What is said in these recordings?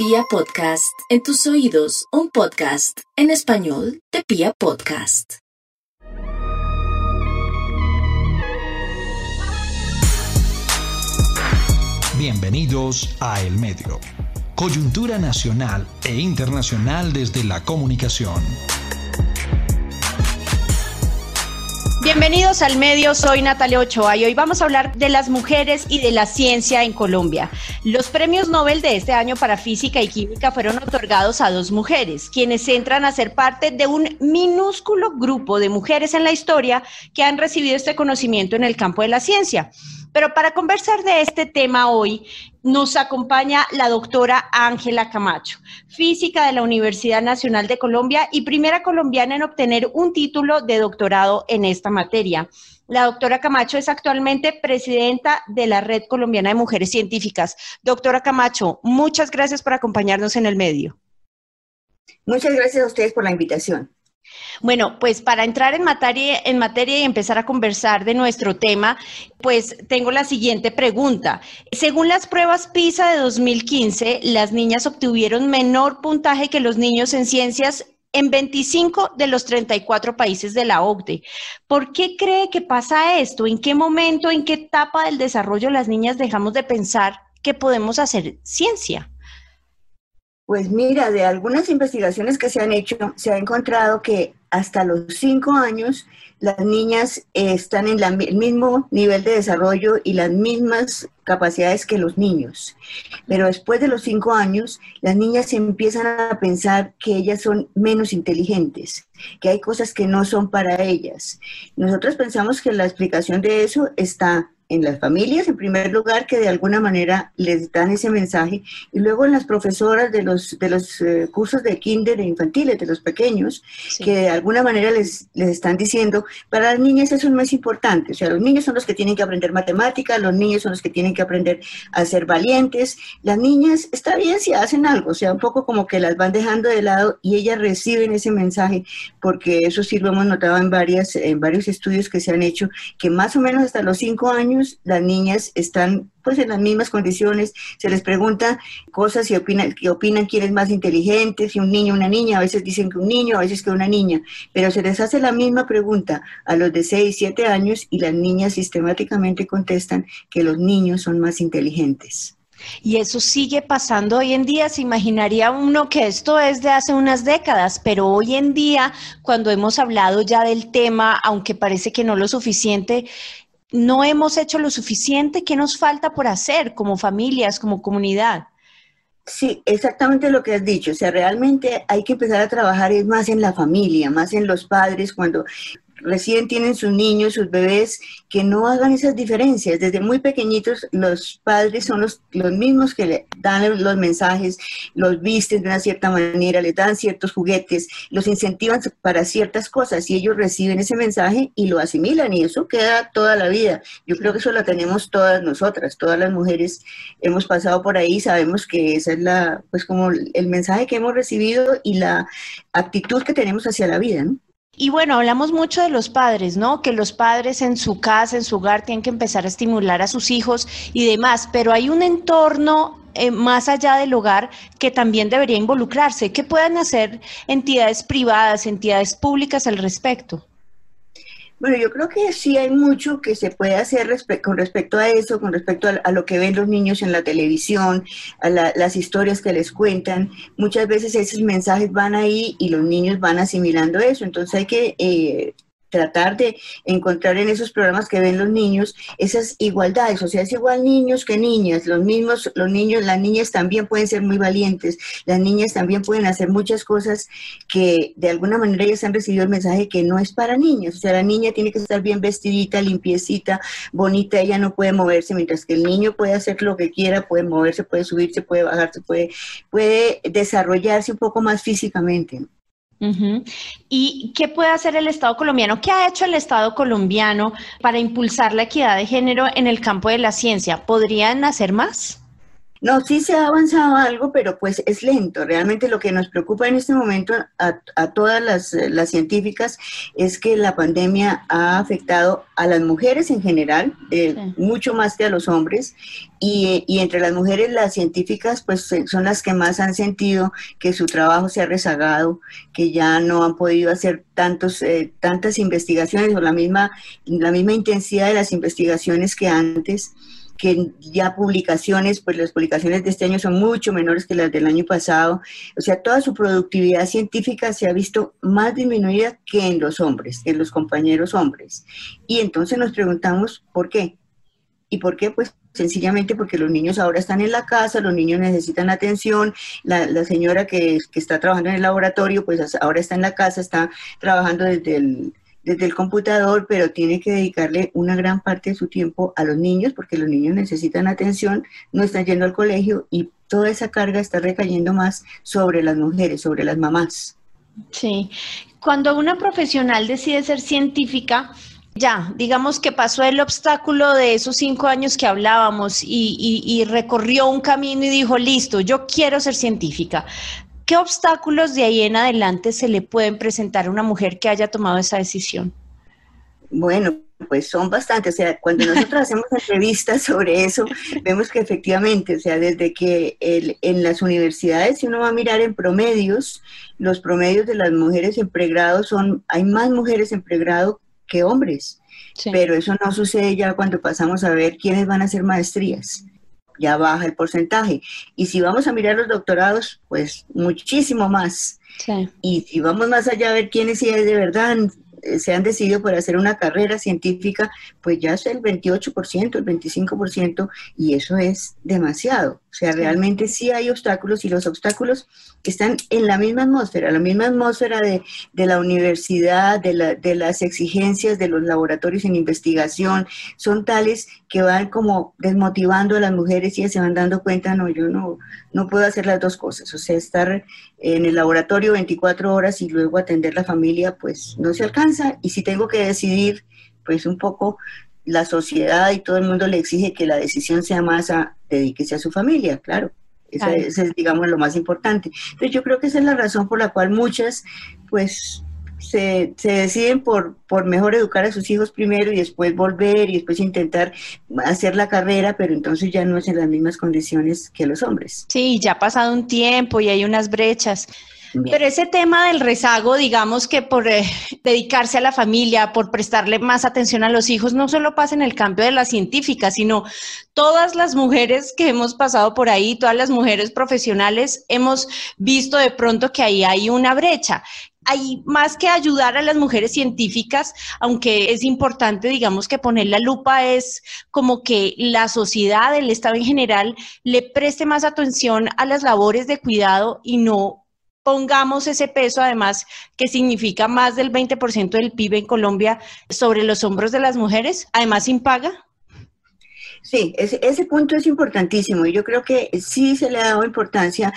Pia Podcast, en tus oídos, un podcast en español de Pia Podcast. Bienvenidos a El Medio. Coyuntura nacional e internacional desde la comunicación. Bienvenidos al medio, soy Natalia Ochoa y hoy vamos a hablar de las mujeres y de la ciencia en Colombia. Los premios Nobel de este año para física y química fueron otorgados a dos mujeres, quienes entran a ser parte de un minúsculo grupo de mujeres en la historia que han recibido este conocimiento en el campo de la ciencia. Pero para conversar de este tema hoy, nos acompaña la doctora Ángela Camacho, física de la Universidad Nacional de Colombia y primera colombiana en obtener un título de doctorado en esta materia. La doctora Camacho es actualmente presidenta de la Red Colombiana de Mujeres Científicas. Doctora Camacho, muchas gracias por acompañarnos en el medio. Muchas gracias a ustedes por la invitación. Bueno, pues para entrar en materia, y empezar a conversar de nuestro tema, pues tengo la siguiente pregunta. Según las pruebas PISA de 2015, las niñas obtuvieron menor puntaje que los niños en ciencias en 25 de los 34 países de la OCDE. ¿Por qué cree que pasa esto? ¿En qué momento, en qué etapa del desarrollo las niñas dejamos de pensar que podemos hacer ciencia? Pues mira, de algunas investigaciones que se han hecho, se ha encontrado que hasta los cinco años las niñas están en el mismo nivel de desarrollo y las mismas capacidades que los niños. Pero después de los cinco años, las niñas empiezan a pensar que ellas son menos inteligentes, que hay cosas que no son para ellas. Nosotros pensamos que la explicación de eso está en las familias, en primer lugar, que de alguna manera les dan ese mensaje, y luego en las profesoras de los, de los eh, cursos de kinder e infantiles, de los pequeños, que de alguna manera les, les están diciendo, para las niñas eso no es importante, o sea, los niños son los que tienen que aprender matemáticas, los niños son los que tienen que aprender a ser valientes, las niñas, está bien si hacen algo, o sea, un poco como que las van dejando de lado y ellas reciben ese mensaje, porque eso sí lo hemos notado en, varias, en varios estudios que se han hecho, que más o menos hasta los cinco años, las niñas están pues en las mismas condiciones, se les pregunta cosas y opinan, que opinan quién es más inteligente, si un niño o una niña, a veces dicen que un niño, a veces que una niña, pero se les hace la misma pregunta a los de 6, 7 años y las niñas sistemáticamente contestan que los niños son más inteligentes. Y eso sigue pasando hoy en día. Se imaginaría uno que esto es de hace unas décadas, pero hoy en día, cuando hemos hablado ya del tema, aunque parece que no lo suficiente, no hemos hecho lo suficiente. ¿Qué nos falta por hacer como familias, como comunidad? Sí, exactamente lo que has dicho. O sea, realmente hay que empezar a trabajar más en la familia, más en los padres, cuando recién tienen sus niños, sus bebés, que no hagan esas diferencias. Desde muy pequeñitos los padres son los, los mismos que le dan los mensajes, los visten de una cierta manera, les dan ciertos juguetes, los incentivan para ciertas cosas y ellos reciben ese mensaje y lo asimilan y eso queda toda la vida. Yo creo que eso lo tenemos todas nosotras, todas las mujeres hemos pasado por ahí, sabemos que esa es la, pues como el mensaje que hemos recibido y la actitud que tenemos hacia la vida, ¿no? Y bueno, hablamos mucho de los padres, ¿no? Que los padres en su casa, en su hogar, tienen que empezar a estimular a sus hijos y demás, pero hay un entorno eh, más allá del hogar que también debería involucrarse. ¿Qué pueden hacer entidades privadas, entidades públicas al respecto? Bueno, yo creo que sí hay mucho que se puede hacer con respecto a eso, con respecto a, lo que ven los niños en la televisión, a las historias que les cuentan. Muchas veces esos mensajes van ahí y los niños van asimilando eso. Entonces hay que eh, tratar de encontrar en esos programas que ven los niños esas igualdades, o sea, es igual niños que niñas, los mismos, los niños, las niñas también pueden ser muy valientes, las niñas también pueden hacer muchas cosas que de alguna manera ellas han recibido el mensaje que no es para niños, o sea, la niña tiene que estar bien vestidita, limpiecita, bonita, ella no puede moverse, mientras que el niño puede hacer lo que quiera, puede moverse, puede subirse, puede bajarse, puede, puede desarrollarse un poco más físicamente. ¿Y qué puede hacer el Estado colombiano? ¿Qué ha hecho el Estado colombiano para impulsar la equidad de género en el campo de la ciencia? ¿Podrían hacer más? No, sí se ha avanzado algo, pero pues es lento. Realmente lo que nos preocupa en este momento a, todas las, científicas es que la pandemia ha afectado a las mujeres en general, eh, mucho más que a los hombres, y, entre las mujeres las científicas pues son las que más han sentido que su trabajo se ha rezagado, que ya no han podido hacer tantos, eh, tantas investigaciones o la misma, la misma intensidad de las investigaciones que antes que ya publicaciones, pues las publicaciones de este año son mucho menores que las del año pasado. O sea, toda su productividad científica se ha visto más disminuida que en los hombres, en los compañeros hombres. Y entonces nos preguntamos, ¿por qué? ¿Y por qué? Pues sencillamente porque los niños ahora están en la casa, los niños necesitan atención, la, señora que, que, está trabajando en el laboratorio, pues ahora está en la casa, está trabajando desde el, desde el computador, pero tiene que dedicarle una gran parte de su tiempo a los niños porque los niños necesitan atención, no están yendo al colegio y toda esa carga está recayendo más sobre las mujeres, sobre las mamás. Sí, cuando una profesional decide ser científica, ya, digamos que pasó el obstáculo de esos cinco años que hablábamos y, y, recorrió un camino y dijo, listo, yo quiero ser científica. ¿Qué obstáculos de ahí en adelante se le pueden presentar a una mujer que haya tomado esa decisión? Bueno, pues son bastantes. O sea, cuando nosotros hacemos entrevistas sobre eso, vemos que efectivamente, o sea, desde que en las universidades, si uno va a mirar en promedios, los promedios de las mujeres en pregrado son, hay más mujeres en pregrado que hombres. Pero eso no sucede ya cuando pasamos a ver quiénes van a hacer maestrías ya baja el porcentaje. Y si vamos a mirar los doctorados, pues muchísimo más. Y si vamos más allá a ver quiénes sí de verdad se han decidido por hacer una carrera científica, pues ya es el 28%, el 25%, y eso es demasiado. O sea, realmente sí hay obstáculos y los obstáculos están en la misma atmósfera, la misma atmósfera de, la universidad, de, de, las exigencias de los laboratorios en investigación, son tales que van como desmotivando a las mujeres y ya se van dando cuenta, no, yo no, no puedo hacer las dos cosas, o sea, estar en el laboratorio 24 horas y luego atender la familia, pues no se alcanza, y si tengo que decidir, pues un poco la sociedad y todo el mundo le exige que la decisión sea más a dedíquese a su familia, claro. Eso, es, digamos, lo más importante. Entonces, yo creo que esa es la razón por la cual muchas, pues, se, se, deciden por, por mejor educar a sus hijos primero y después volver y después intentar hacer la carrera, pero entonces ya no es en las mismas condiciones que los hombres. Sí, ya ha pasado un tiempo y hay unas brechas. Pero ese tema del rezago, digamos que por eh, dedicarse a la familia, por prestarle más atención a los hijos, no solo pasa en el cambio de la científica, sino todas las mujeres que hemos pasado por ahí, todas las mujeres profesionales, hemos visto de pronto que ahí hay una brecha. Hay más que ayudar a las mujeres científicas, aunque es importante, digamos, que poner la lupa es como que la sociedad, el Estado en general, le preste más atención a las labores de cuidado y no pongamos ese peso, además, que significa más del 20% del PIB en Colombia, sobre los hombros de las mujeres, además sin paga? Sí, ese, punto es importantísimo y yo creo que sí se le ha dado importancia.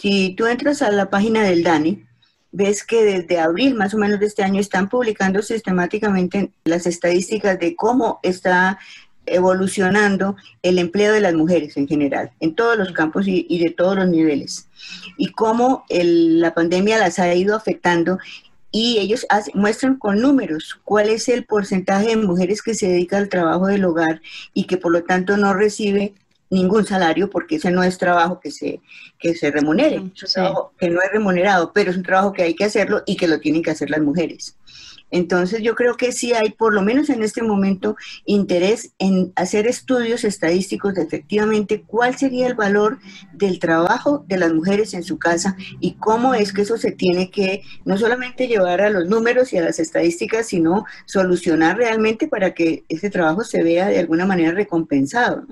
si tú entras a la página del DANI, ves que desde abril más o menos de este año están publicando sistemáticamente las estadísticas de cómo está evolucionando el empleo de las mujeres en general, en todos los campos y, de todos los niveles, y cómo la pandemia las ha ido afectando y ellos muestran con números cuál es el porcentaje de mujeres que se dedica al trabajo del hogar y que por lo tanto no recibe ningún salario porque ese no es trabajo que se, que se remunere, es un trabajo que no es remunerado, pero es un trabajo que hay que hacerlo y que lo tienen que hacer las mujeres. Entonces yo creo que sí hay, por lo menos en este momento, interés en hacer estudios estadísticos de efectivamente cuál sería el valor del trabajo de las mujeres en su casa y cómo es que eso se tiene que no solamente llevar a los números y a las estadísticas, sino solucionar realmente para que ese trabajo se vea de alguna manera recompensado.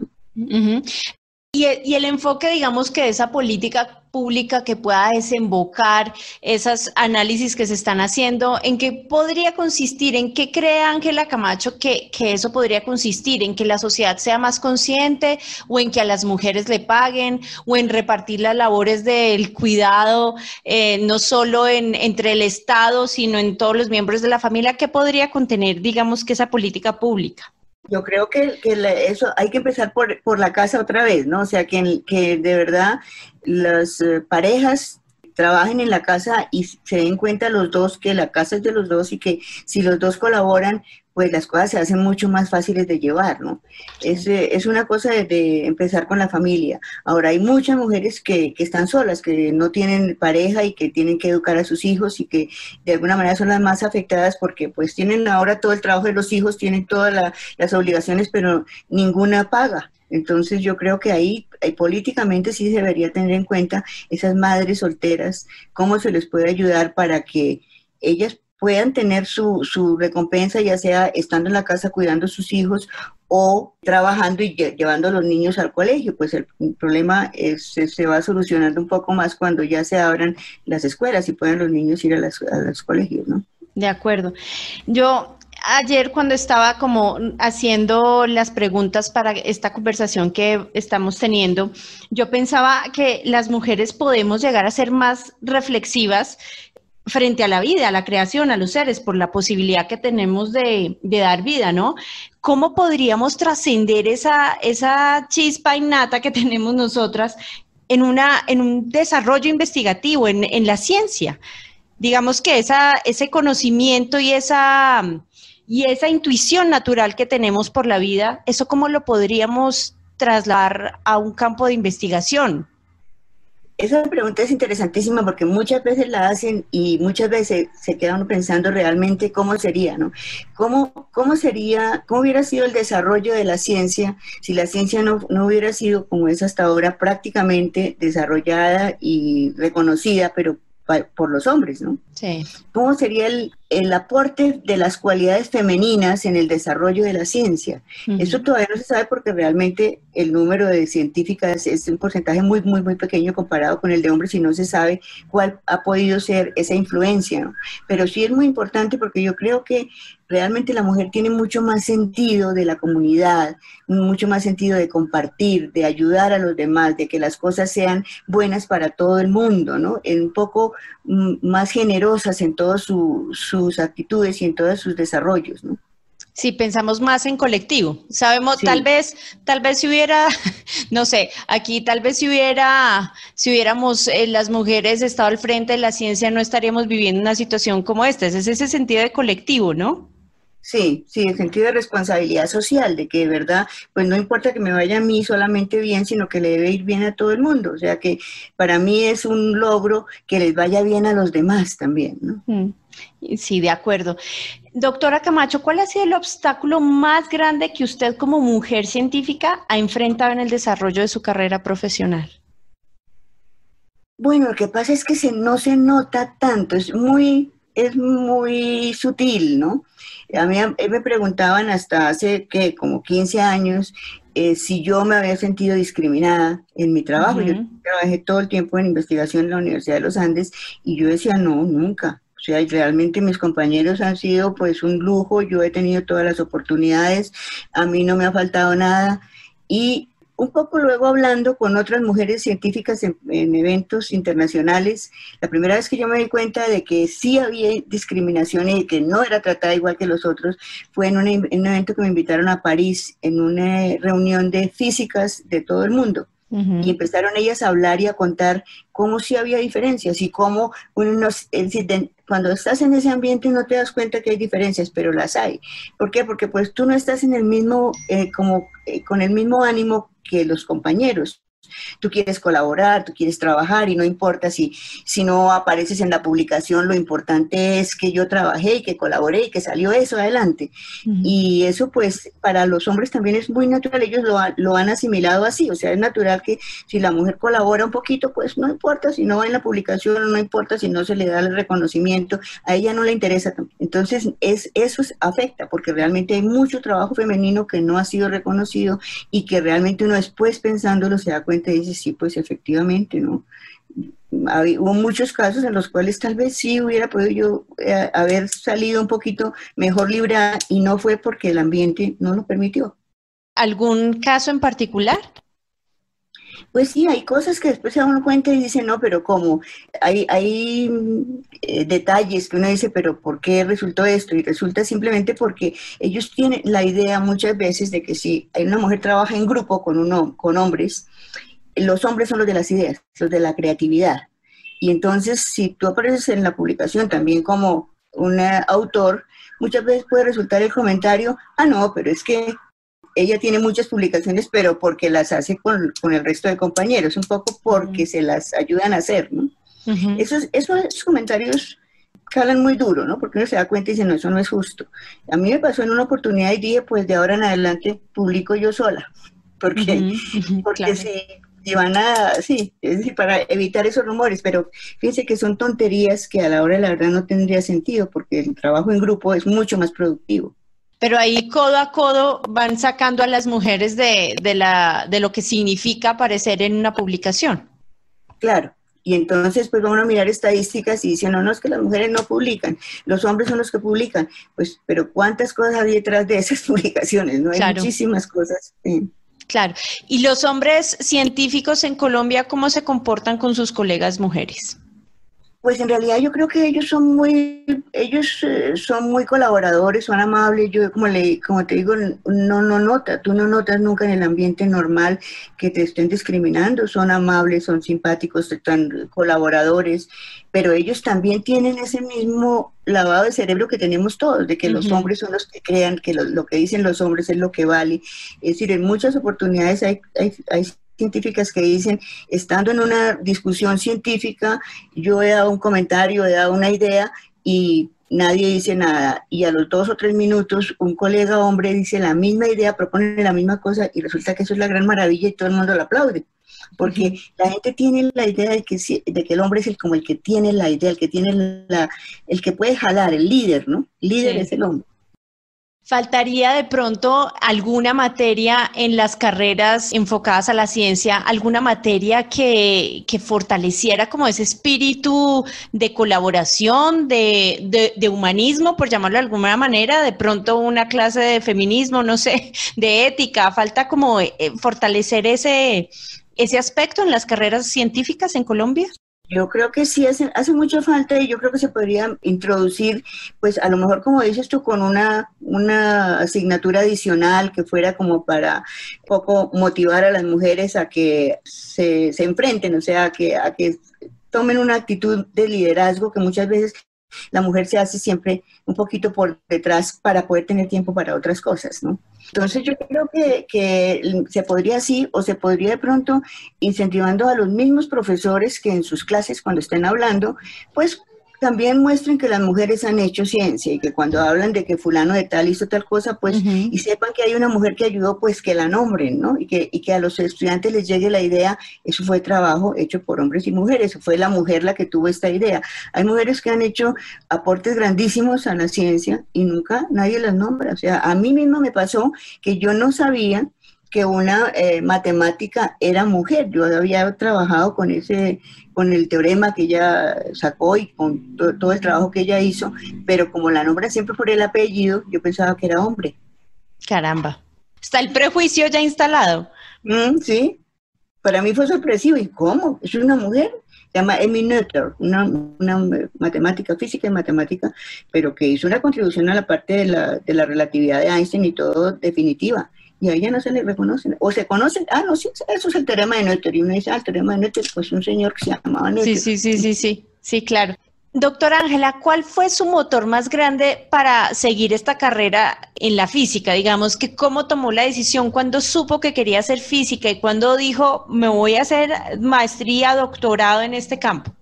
Y el, enfoque, digamos, que esa política pública que pueda desembocar esos análisis que se están haciendo, ¿en qué podría consistir? ¿En qué cree Ángela Camacho que, eso podría consistir? ¿En que la sociedad sea más consciente o en que a las mujeres le paguen o en repartir las labores del cuidado, eh, no solo en, entre el Estado, sino en todos los miembros de la familia? ¿Qué podría contener, digamos, que esa política pública? Yo creo que, eso hay que empezar por, por, la casa otra vez, ¿no? O sea, que, que de verdad las eh, parejas trabajen en la casa y se den cuenta los dos que la casa es de los dos y que si los dos colaboran, pues las cosas se hacen mucho más fáciles de llevar, ¿no? Es, es una cosa de, empezar con la familia. Ahora, hay muchas mujeres que, que, están solas, que no tienen pareja y que tienen que educar a sus hijos y que de alguna manera son las más afectadas porque pues tienen ahora todo el trabajo de los hijos, tienen todas las obligaciones, pero ninguna paga. Entonces yo creo que ahí eh, políticamente sí debería tener en cuenta esas madres solteras, cómo se les puede ayudar para que ellas puedan tener su, su recompensa, ya sea estando en la casa cuidando a sus hijos o trabajando y llevando a los niños al colegio. Pues el problema se, va solucionando un poco más cuando ya se abran las escuelas y puedan los niños ir a, a los colegios, ¿no? De acuerdo. Yo ayer cuando estaba como haciendo las preguntas para esta conversación que estamos teniendo, yo pensaba que las mujeres podemos llegar a ser más reflexivas frente a la vida, a la creación, a los seres, por la posibilidad que tenemos de, dar vida, ¿no? ¿Cómo podríamos trascender esa, esa chispa innata que tenemos nosotras en, una, en un desarrollo investigativo, en, en la ciencia? Digamos que esa, ese conocimiento y esa y esa intuición natural que tenemos por la vida, ¿eso cómo lo podríamos trasladar a un campo de investigación? Esa pregunta es interesantísima porque muchas veces la hacen y muchas veces se quedan pensando realmente cómo sería, ¿no? ¿Cómo, cómo sería, cómo hubiera sido el desarrollo de la ciencia si la ciencia no, no hubiera sido como es hasta ahora prácticamente desarrollada y reconocida, pero por los hombres, ¿no? Sí. ¿Cómo sería el, el aporte de las cualidades femeninas en el desarrollo de la ciencia. Eso todavía no se sabe porque realmente el número de científicas es un porcentaje muy, muy, muy pequeño comparado con el de hombres y no se sabe cuál ha podido ser esa influencia. Pero sí es muy importante porque yo creo que realmente la mujer tiene mucho más sentido de la comunidad, mucho más sentido de compartir, de ayudar a los demás, de que las cosas sean buenas para todo el mundo, ¿no? Un poco mm, más generosas en todo su sus actitudes y en todos sus desarrollos, ¿no? Sí, pensamos más en colectivo. Sabemos, tal vez, tal vez si hubiera, no sé, aquí tal vez si hubiera, si hubiéramos eh, las mujeres estado al frente de la ciencia, no estaríamos viviendo una situación como esta. Es ese sentido de colectivo, ¿no? Sí, sí, el sentido de responsabilidad social, de que de verdad, pues no importa que me vaya a mí solamente bien, sino que le debe ir bien a todo el mundo. O sea que para mí es un logro que les vaya bien a los demás también, ¿no? Mm. Sí, de acuerdo. Doctora Camacho, ¿cuál ha sido el obstáculo más grande que usted como mujer científica ha enfrentado en el desarrollo de su carrera profesional? Bueno, lo que pasa es que se, no se nota tanto, es muy, es muy sutil, ¿no? A mí me preguntaban hasta hace que como 15 años eh, si yo me había sentido discriminada en mi trabajo. Yo trabajé todo el tiempo en investigación en la Universidad de los Andes y yo decía, no, nunca. O sea, realmente mis compañeros han sido pues un lujo, yo he tenido todas las oportunidades, a mí no me ha faltado nada y un poco luego hablando con otras mujeres científicas en, eventos internacionales, la primera vez que yo me di cuenta de que sí había discriminación y que no era tratada igual que los otros, fue en un, en un evento que me invitaron a París, en una reunión de físicas de todo el mundo. Y empezaron ellas a hablar y a contar cómo sí había diferencias y cómo cuando estás en ese ambiente no te das cuenta que hay diferencias, pero las hay. ¿Por qué? Porque pues tú no estás en el mismo, eh, como eh, con el mismo ánimo que los compañeros. Tú quieres colaborar, tú quieres trabajar y no importa si, si no apareces en la publicación, lo importante es que yo trabajé y que colaboré y que salió eso adelante. Y eso pues para los hombres también es muy natural, ellos lo, lo, han asimilado así, o sea, es natural que si la mujer colabora un poquito, pues no importa si no va en la publicación, no importa si no se le da el reconocimiento, a ella no le interesa. Entonces es, eso afecta porque realmente hay mucho trabajo femenino que no ha sido reconocido y que realmente uno después pensándolo se da cuenta te dice, sí, pues efectivamente, ¿no? hubo muchos casos en los cuales tal vez sí hubiera podido yo eh, haber salido un poquito mejor librada y no fue porque el ambiente no lo permitió. ¿Algún caso en particular? Pues sí, hay cosas que después se da uno cuenta y dice, no, pero ¿cómo? Hay, hay eh, detalles que uno dice, pero ¿por qué resultó esto? Y resulta simplemente porque ellos tienen la idea muchas veces de que si una mujer trabaja en grupo con, uno, con hombres, los hombres son los de las ideas, los de la creatividad. Y entonces, si tú apareces en la publicación también como un autor, muchas veces puede resultar el comentario, ah, no, pero es que ella tiene muchas publicaciones, pero porque las hace con, el resto de compañeros, un poco porque se las ayudan a hacer, ¿no? esos, esos, comentarios calan muy duro, ¿no? Porque uno se da cuenta y dice, no, eso no es justo. A mí me pasó en una oportunidad y dije, pues de ahora en adelante publico yo sola, porque, porque si, van a, sí, es decir, para evitar esos rumores, pero fíjense que son tonterías que a la hora de la verdad no tendría sentido, porque el trabajo en grupo es mucho más productivo pero ahí codo a codo van sacando a las mujeres de, la, de lo que significa aparecer en una publicación. Claro. Y entonces, pues vamos a mirar estadísticas y dicen, no, no, es que las mujeres no publican, los hombres son los que publican. Pues, pero ¿cuántas cosas hay detrás de esas publicaciones? No hay muchísimas cosas. Claro. ¿Y los hombres científicos en Colombia cómo se comportan con sus colegas mujeres? Pues en realidad yo creo que ellos son muy, ellos eh, son muy colaboradores, son amables. Yo como le, como te digo, no, no nota, tú no notas nunca en el ambiente normal que te estén discriminando. Son amables, son simpáticos, están colaboradores, pero ellos también tienen ese mismo lavado de cerebro que tenemos todos, de que los hombres son los que crean que lo, lo, que dicen los hombres es lo que vale. Es decir, en muchas oportunidades hay, hay, hay científicas que dicen, estando en una discusión científica, yo he dado un comentario, he dado una idea y nadie dice nada. Y a los dos o tres minutos, un colega hombre dice la misma idea, propone la misma cosa y resulta que eso es la gran maravilla y todo el mundo lo aplaude. Porque la gente tiene la idea de que, de que el hombre es el, como el que tiene la idea, el que tiene la, el que puede jalar, el líder, ¿no? líder es el hombre. ¿Faltaría de pronto alguna materia en las carreras enfocadas a la ciencia, alguna materia que, fortaleciera como ese espíritu de colaboración, de, humanismo, por llamarlo de alguna manera? De pronto una clase de feminismo, no sé, de ética. Falta como eh, fortalecer ese aspecto en las carreras científicas en Colombia. Yo creo que sí hace, hace mucha falta y yo creo que se podría introducir, pues a lo mejor como dices tú, con una, una asignatura adicional que fuera como para poco motivar a las mujeres a que se, se enfrenten, o sea, que, a que tomen una actitud de liderazgo que muchas veces la mujer se hace siempre un poquito por detrás para poder tener tiempo para otras cosas, ¿no? Entonces yo creo que, que, se podría así o se podría de pronto incentivando a los mismos profesores que en sus clases cuando estén hablando, pues también muestren que las mujeres han hecho ciencia y que cuando hablan de que fulano de tal hizo tal cosa, pues, y sepan que hay una mujer que ayudó, pues que la nombren, ¿no? Y que, y que a los estudiantes les llegue la idea, eso fue trabajo hecho por hombres y mujeres, fue la mujer la que tuvo esta idea. Hay mujeres que han hecho aportes grandísimos a la ciencia y nunca nadie las nombra. O sea, a mí mismo me pasó que yo no sabía que una eh, matemática era mujer. Yo había trabajado con ese, con el teorema que ella sacó y con todo el trabajo que ella hizo, pero como la nombra siempre por el apellido, yo pensaba que era hombre. Caramba. ¿Está el prejuicio ya instalado? Mm, sí. Para mí fue sorpresivo. ¿Y cómo? ¿Es una mujer? Se llama Emmy Noether, una, una, matemática, física y matemática, pero que hizo una contribución a la parte de la, de la relatividad de Einstein y todo definitiva y a ella no se le reconocen. O se conocen, ah, no, sí, eso es el teorema de Noether. Y uno dice, ah, el teorema de Noether, pues un señor que se llamaba Noether. Sí, sí, sí, sí, sí, sí, claro. Doctora Ángela, ¿cuál fue su motor más grande para seguir esta carrera en la física? Digamos que cómo tomó la decisión cuando supo que quería hacer física y cuando dijo, me voy a hacer maestría, doctorado en este campo.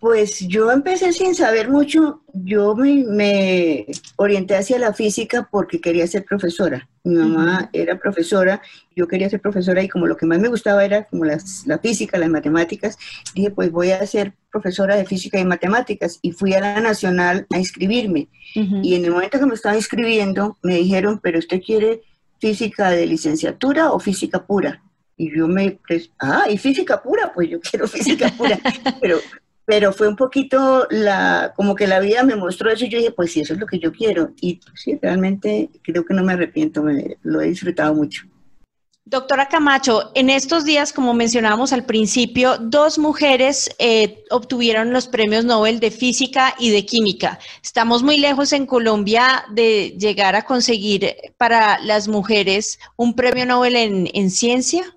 Pues yo empecé sin saber mucho, yo me, orienté hacia la física porque quería ser profesora. Mi mamá era profesora, yo quería ser profesora y como lo que más me gustaba era como la física, las matemáticas, dije pues voy a ser profesora de física y matemáticas y fui a la nacional a inscribirme. Y en el momento que me estaba inscribiendo me dijeron, pero usted quiere física de licenciatura o física pura. Y yo me, ah, y física pura, pues yo quiero física pura. pero pero fue un poquito la, como que la vida me mostró eso y yo dije, pues sí, eso es lo que yo quiero. Y sí, realmente creo que no me arrepiento, me, lo he disfrutado mucho. Doctora Camacho, en estos días, como mencionábamos al principio, dos mujeres eh, obtuvieron los premios Nobel de Física y de Química. Estamos muy lejos en Colombia de llegar a conseguir para las mujeres un premio Nobel en, ciencia.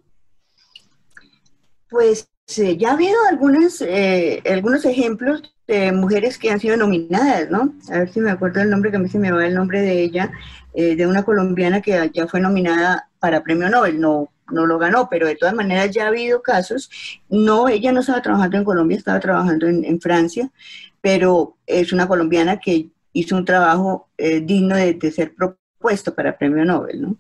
Pues eh, ya ha habido algunos, eh, algunos ejemplos de mujeres que han sido nominadas, ¿no? A ver si me acuerdo el nombre, que a mí se me va el nombre de ella, de una colombiana que ya fue nominada para premio Nobel, no, no lo ganó, pero de todas maneras ya ha habido casos. No, ella no estaba trabajando en Colombia, estaba trabajando en, Francia, pero es una colombiana que hizo un trabajo eh, digno de, ser propuesto para premio Nobel, ¿no?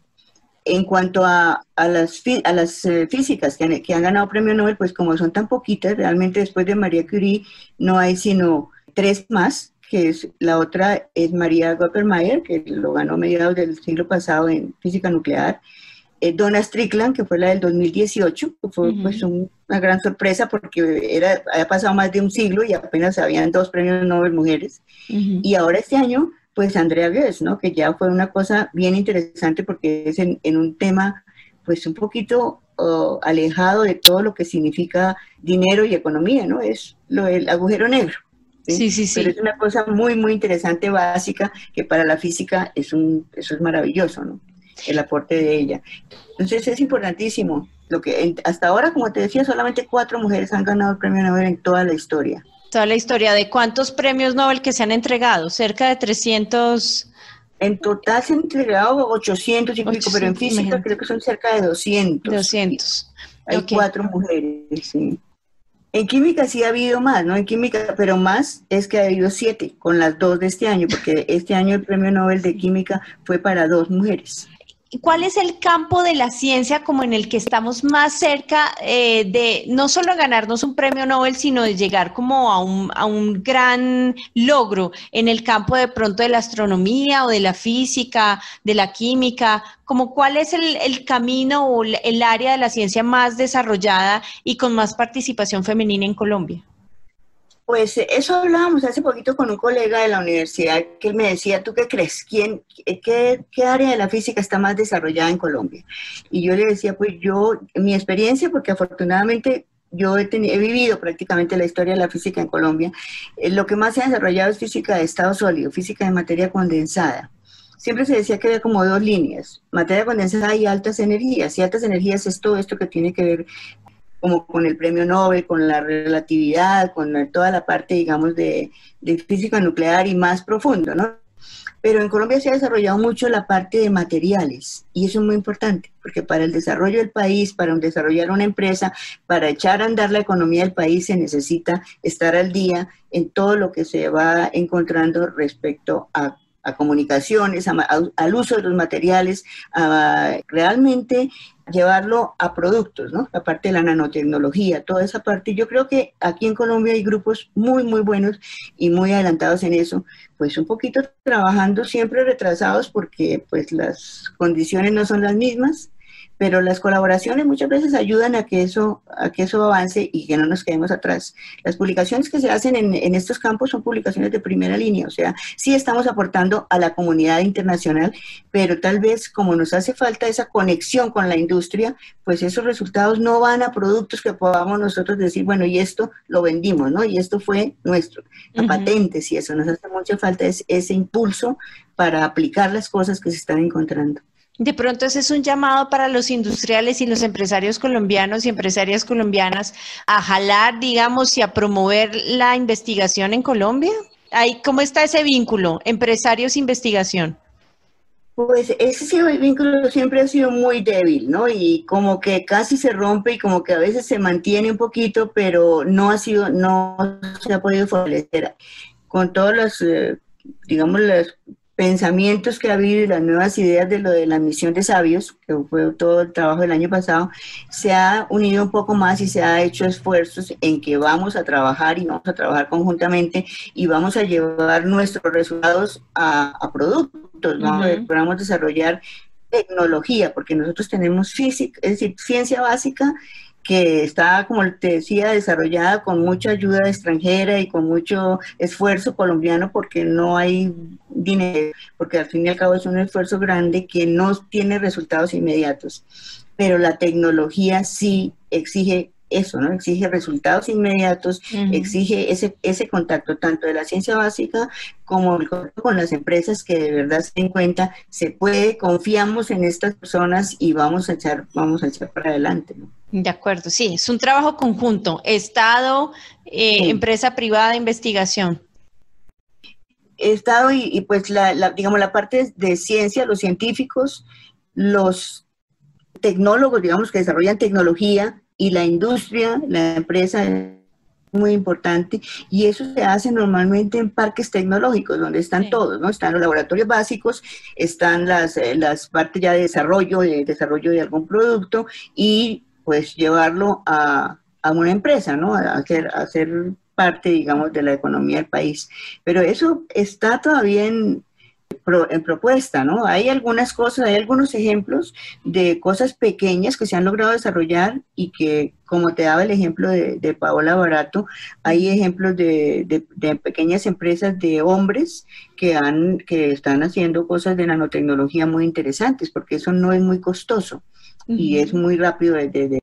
En cuanto a, a las, a las eh, físicas que han, que han ganado premio Nobel, pues como son tan poquitas, realmente después de María Curie no hay sino tres más, que es la otra es María Goppermeier, que lo ganó a mediados del siglo pasado en física nuclear, eh, Donna Strickland, que fue la del 2018, que fue pues una gran sorpresa porque era, había pasado más de un siglo y apenas habían dos premios Nobel mujeres. Y ahora este año, pues Andrea Goes, ¿no? Que ya fue una cosa bien interesante porque es en, un tema pues un poquito oh, alejado de todo lo que significa dinero y economía, ¿no? Es lo del agujero negro. ¿sí? sí, sí, Pero es una cosa muy, muy interesante, básica, que para la física es un, eso es maravilloso, ¿no? el aporte de ella. Entonces es importantísimo. Lo que hasta ahora, como te decía, solamente cuatro mujeres han ganado el premio Nobel en toda la historia. Toda la historia. ¿De cuántos premios Nobel que se han entregado? Cerca de 300. En total se han entregado 800 y pico, pero en física creo que son cerca de 200. 200. Hay cuatro mujeres, sí. En química sí ha habido más, ¿no? En química, pero más es que ha habido siete, con las dos de este año, porque este año el premio Nobel de Química fue para dos mujeres. ¿Cuál es el campo de la ciencia como en el que estamos más cerca eh, de no solo ganarnos un premio Nobel, sino de llegar como a un, a un gran logro en el campo de pronto de la astronomía o de la física, de la química? Como cuál es el, el camino o el área de la ciencia más desarrollada y con más participación femenina en Colombia? Pues eso hablábamos hace poquito con un colega de la universidad que me decía, ¿tú qué crees? ¿Quién, qué, qué, área de la física está más desarrollada en Colombia? Y yo le decía, pues yo, mi experiencia, porque afortunadamente yo he, he vivido prácticamente la historia de la física en Colombia, eh, lo que más se ha desarrollado es física de estado sólido, física de materia condensada. Siempre se decía que había como dos líneas, materia condensada y altas energías. Y altas energías es todo esto que tiene que ver como con el premio Nobel, con la relatividad, con toda la parte, digamos, de, física nuclear y más profundo, ¿no? Pero en Colombia se ha desarrollado mucho la parte de materiales y eso es muy importante, porque para el desarrollo del país, para desarrollar una empresa, para echar a andar la economía del país, se necesita estar al día en todo lo que se va encontrando respecto a a comunicaciones, al uso de los materiales, a realmente llevarlo a productos, ¿no? La parte de la nanotecnología, toda esa parte. Yo creo que aquí en Colombia hay grupos muy, muy buenos y muy adelantados en eso, pues un poquito trabajando siempre retrasados porque pues las condiciones no son las mismas pero las colaboraciones muchas veces ayudan a que eso, a que eso avance y que no nos quedemos atrás. Las publicaciones que se hacen en, en estos campos son publicaciones de primera línea, o sea, sí estamos aportando a la comunidad internacional, pero tal vez como nos hace falta esa conexión con la industria, pues esos resultados no van a productos que podamos nosotros decir, bueno, y esto lo vendimos, ¿no? Y esto fue nuestro, la patentes y eso, nos hace mucha falta ese impulso para aplicar las cosas que se están encontrando. De pronto ese es un llamado para los industriales y los empresarios colombianos y empresarias colombianas a jalar, digamos, y a promover la investigación en Colombia. ¿Cómo está ese vínculo, empresarios-investigación? Pues ese vínculo siempre ha sido muy débil, ¿no? Y como que casi se rompe y como que a veces se mantiene un poquito, pero no ha sido, no se ha podido fortalecer. Con todos los, eh, digamos, las pensamientos que ha habido y las nuevas ideas de lo de la misión de sabios, que fue todo el trabajo del año pasado, se ha unido un poco más y se ha hecho esfuerzos en que vamos a trabajar y vamos a trabajar conjuntamente y vamos a llevar nuestros resultados a, productos, ¿no? Podamos desarrollar tecnología, porque nosotros tenemos física, es decir, ciencia básica que está, como te decía, desarrollada con mucha ayuda extranjera y con mucho esfuerzo colombiano porque no hay dinero, porque al fin y al cabo es un esfuerzo grande que no tiene resultados inmediatos. pero la tecnología sí exige eso, ¿no? Exige resultados inmediatos, exige ese, ese contacto tanto de la ciencia básica como el contacto con las empresas que de verdad se den cuenta, se puede, confiamos en estas personas y vamos a echar, vamos a echar para adelante, ¿no? De acuerdo, sí, es un trabajo conjunto, Estado, eh, empresa privada, investigación. Estado y, pues la, digamos la parte de ciencia, los científicos, los tecnólogos, digamos que desarrollan tecnología y la industria, la empresa es muy importante y eso se hace normalmente en parques tecnológicos donde están todos, ¿no? Están los laboratorios básicos, están las, eh, las partes ya de desarrollo, de desarrollo de algún producto y pues llevarlo a, una empresa, ¿no? A hacer, hacer parte, digamos, de la economía del país. Pero eso está todavía en, en propuesta, ¿no? Hay algunas cosas, hay algunos ejemplos de cosas pequeñas que se han logrado desarrollar y que, como te daba el ejemplo de, Paola Barato, hay ejemplos de, de, pequeñas empresas de hombres que, han, que están haciendo cosas de nanotecnología muy interesantes, porque eso no es muy costoso y es muy rápido de,